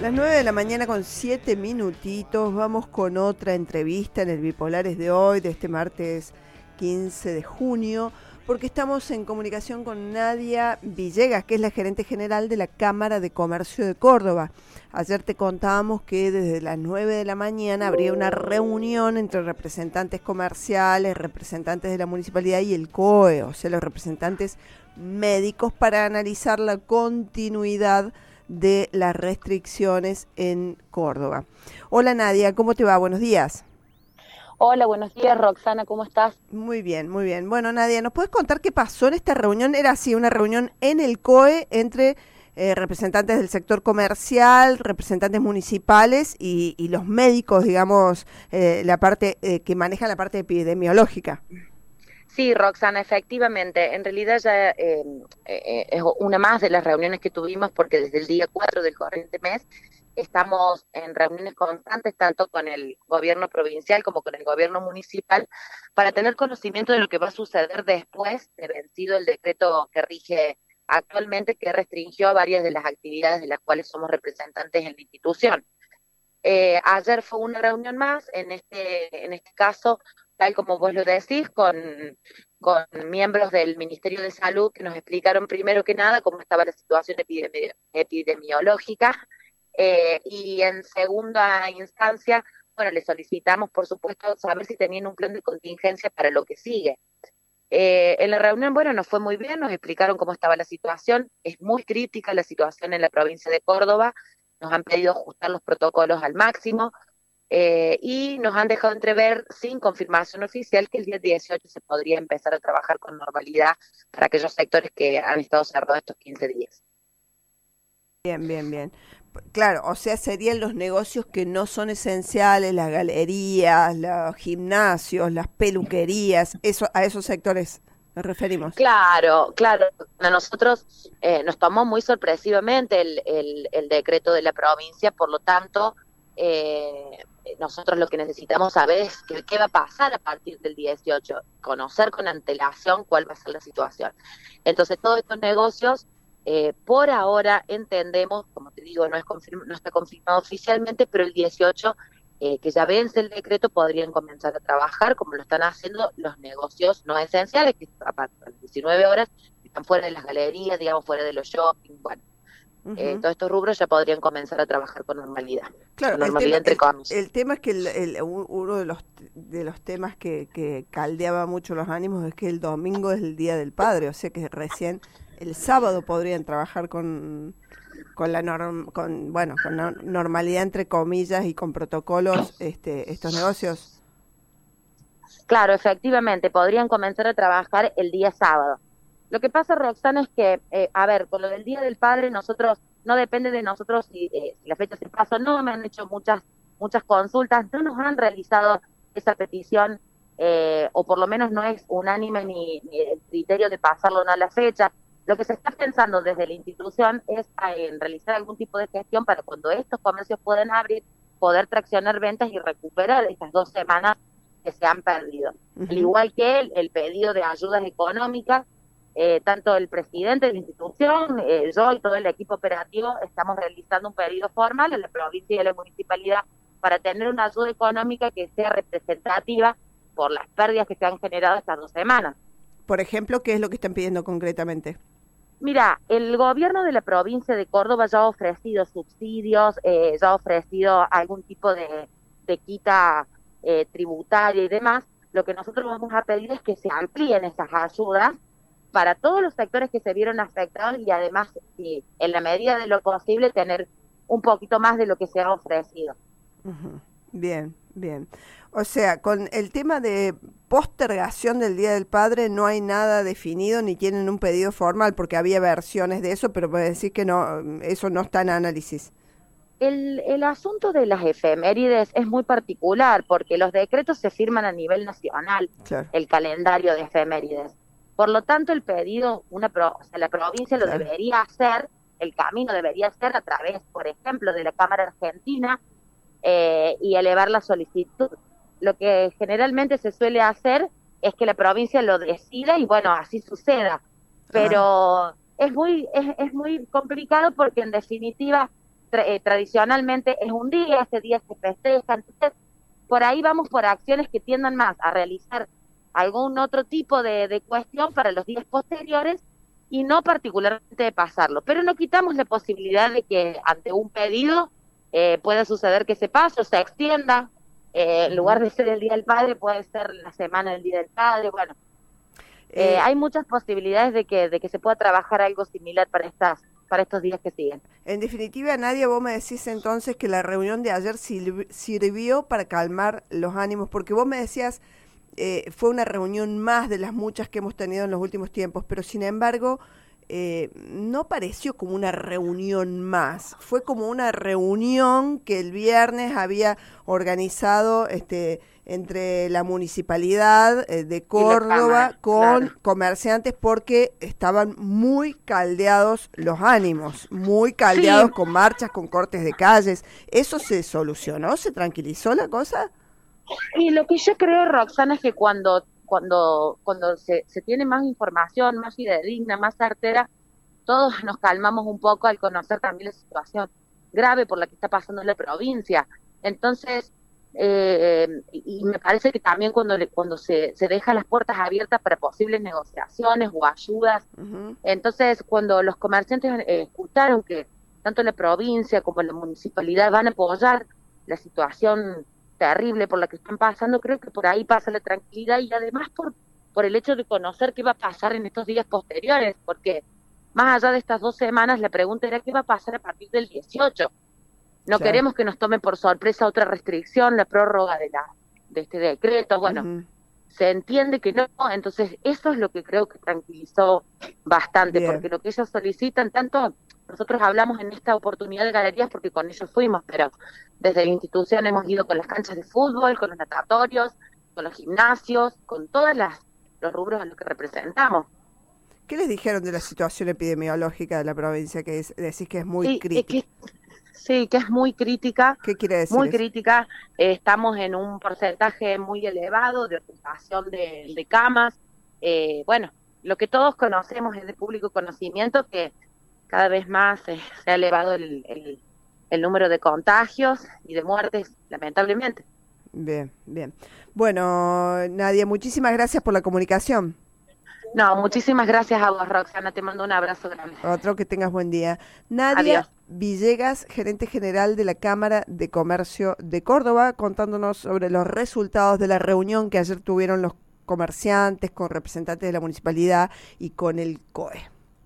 Las 9 de la mañana con 7 minutitos, vamos con otra entrevista en el Bipolares de hoy, de este martes 15 de junio, porque estamos en comunicación con Nadia Villegas, que es la gerente general de la Cámara de Comercio de Córdoba. Ayer te contábamos que desde las 9 de la mañana habría una reunión entre representantes comerciales, representantes de la municipalidad y el COE, o sea, los representantes médicos, para analizar la continuidad de las restricciones en Córdoba. Hola Nadia, ¿cómo te va? Buenos días. Hola, buenos días Roxana, ¿cómo estás? Muy bien, muy bien. Bueno Nadia, ¿nos puedes contar qué pasó en esta reunión? Era así, una reunión en el COE entre eh, representantes del sector comercial, representantes municipales y, los médicos, digamos, eh, la parte eh, que manejan la parte epidemiológica. Sí, Roxana, efectivamente. En realidad ya eh, eh, es una más de las reuniones que tuvimos porque desde el día 4 del corriente mes estamos en reuniones constantes tanto con el gobierno provincial como con el gobierno municipal para tener conocimiento de lo que va a suceder después de vencido el decreto que rige actualmente que restringió varias de las actividades de las cuales somos representantes en la institución. Eh, ayer fue una reunión más, en este, en este caso tal como vos lo decís, con, con miembros del Ministerio de Salud que nos explicaron primero que nada cómo estaba la situación epidemiológica eh, y en segunda instancia, bueno, le solicitamos, por supuesto, saber si tenían un plan de contingencia para lo que sigue. Eh, en la reunión, bueno, nos fue muy bien, nos explicaron cómo estaba la situación, es muy crítica la situación en la provincia de Córdoba, nos han pedido ajustar los protocolos al máximo, eh, y nos han dejado entrever sin confirmación oficial que el día 18 se podría empezar a trabajar con normalidad para aquellos sectores que han estado cerrados estos 15 días. Bien, bien, bien. Claro, o sea, serían los negocios que no son esenciales, las galerías, los gimnasios, las peluquerías, eso, a esos sectores nos referimos. Claro, claro. A nosotros eh, nos tomó muy sorpresivamente el, el, el decreto de la provincia, por lo tanto, eh, nosotros lo que necesitamos saber es qué, va a pasar a partir del 18, conocer con antelación cuál va a ser la situación. Entonces, todos estos negocios, eh, por ahora entendemos, como te digo, no, es no está confirmado oficialmente, pero el 18, eh, que ya vence el decreto, podrían comenzar a trabajar como lo están haciendo los negocios no esenciales, que a partir de las 19 horas están fuera de las galerías, digamos, fuera de los shopping, bueno eh, todos estos rubros ya podrían comenzar a trabajar con normalidad. Claro, normalidad el, tema, el, tema es que el, uno de los, de los temas que, que caldeaba mucho los ánimos es que el domingo es el Día del Padre, o sea que recién el sábado podrían trabajar con con la norm, con bueno con normalidad entre comillas y con protocolos este estos negocios. Claro efectivamente podrían comenzar a trabajar el día sábado lo que pasa, Roxana, es que, eh, a ver, con lo del Día del Padre, nosotros, no depende de nosotros si, eh, la fecha se pasa o no, me han hecho muchas, muchas consultas, no nos han realizado esa petición, eh, o por lo menos no es unánime ni, el criterio de pasarlo o no a la fecha. Lo que se está pensando desde la institución es en realizar algún tipo de gestión para cuando estos comercios puedan abrir, poder traccionar ventas y recuperar estas dos semanas que se han perdido. Al igual que el pedido de ayudas económicas eh, tanto el presidente de la institución, eh, yo y todo el equipo operativo estamos realizando un pedido formal en la provincia y en la municipalidad para tener una ayuda económica que sea representativa por las pérdidas que se han generado estas dos semanas. Por ejemplo, ¿qué es lo que están pidiendo concretamente? Mira, el gobierno de la provincia de Córdoba ya ha ofrecido subsidios, eh, ya ha ofrecido algún tipo de, de quita tributaria y demás. Lo que nosotros vamos a pedir es que se amplíen esas ayudas para todos los sectores que se vieron afectados y además, en la medida de lo posible, tener un poquito más de lo que se ha ofrecido. Bien, bien. O sea, con el tema de postergación del Día del Padre no hay nada definido ni tienen un pedido formal porque había versiones de eso, pero puede decir que no, eso no está en análisis. El, el asunto de las efemérides es muy particular porque los decretos se firman a nivel nacional, el calendario de efemérides. Por lo tanto, el pedido, una o sea, la provincia lo debería hacer, el camino debería ser a través, por ejemplo, de la Cámara Argentina eh, y elevar la solicitud. Lo que generalmente se suele hacer es que la provincia lo decida y bueno, así suceda. Pero es muy es, es muy complicado porque en definitiva eh, tradicionalmente es un día, ese día se festeja, entonces por ahí vamos por acciones que tiendan más a realizar algún otro tipo de, cuestión para los días posteriores y no particularmente de pasarlo. Pero no quitamos la posibilidad de que ante un pedido eh, pueda suceder que se pase o se extienda. Eh, en lugar de ser el Día del Padre, puede ser la semana del Día del Padre. Bueno, eh, hay muchas posibilidades de que, de que se pueda trabajar algo similar para estas para estos días que siguen. En definitiva, Nadia, vos me decís entonces que la reunión de ayer sirvió para calmar los ánimos, porque vos me decías, eh, fue una reunión más de las muchas que hemos tenido en los últimos tiempos, pero sin embargo, eh, no pareció como una reunión más, fue como una reunión que el viernes había organizado este, entre la municipalidad eh, de Córdoba con comerciantes porque estaban muy caldeados los ánimos, muy caldeados con marchas, con cortes de calles. ¿Eso se solucionó? ¿Se tranquilizó la cosa? Y lo que yo creo, Roxana, es que cuando cuando, cuando se, se tiene más información, más fidedigna, más certera, todos nos calmamos un poco al conocer también la situación grave por la que está pasando la provincia. Entonces, eh, y me parece que también cuando cuando se, se dejan las puertas abiertas para posibles negociaciones o ayudas, entonces cuando los comerciantes eh, escucharon que tanto la provincia como la municipalidad van a apoyar la situación terrible por la que están pasando, creo que por ahí pasa la tranquilidad y además por, por el hecho de conocer qué va a pasar en estos días posteriores, porque más allá de estas dos semanas, la pregunta era qué va a pasar a partir del 18. No queremos que nos tome por sorpresa otra restricción, la prórroga de, la, de este decreto. Bueno, se entiende que no, entonces eso es lo que creo que tranquilizó bastante, porque lo que ellos solicitan, tanto nosotros hablamos en esta oportunidad de galerías porque con ellos fuimos, pero desde la institución hemos ido con las canchas de fútbol, con los natatorios, con los gimnasios, con todos los rubros a los que representamos. ¿Qué les dijeron de la situación epidemiológica de la provincia que decís que es muy crítica? sí, que es muy crítica. ¿Qué quiere decir? Muy crítica. Eh, estamos en un porcentaje muy elevado de ocupación de, camas. Eh, bueno, lo que todos conocemos es de público conocimiento que cada vez más se ha elevado el, el, número de contagios y de muertes, lamentablemente. Bien, bien. Bueno, Nadia, muchísimas gracias por la comunicación. No, muchísimas gracias a vos, Roxana. Te mando un abrazo grande. Otro que tengas buen día. Nadia Villegas, gerente general de la Cámara de Comercio de Córdoba, contándonos sobre los resultados de la reunión que ayer tuvieron los comerciantes con representantes de la municipalidad y con el COE.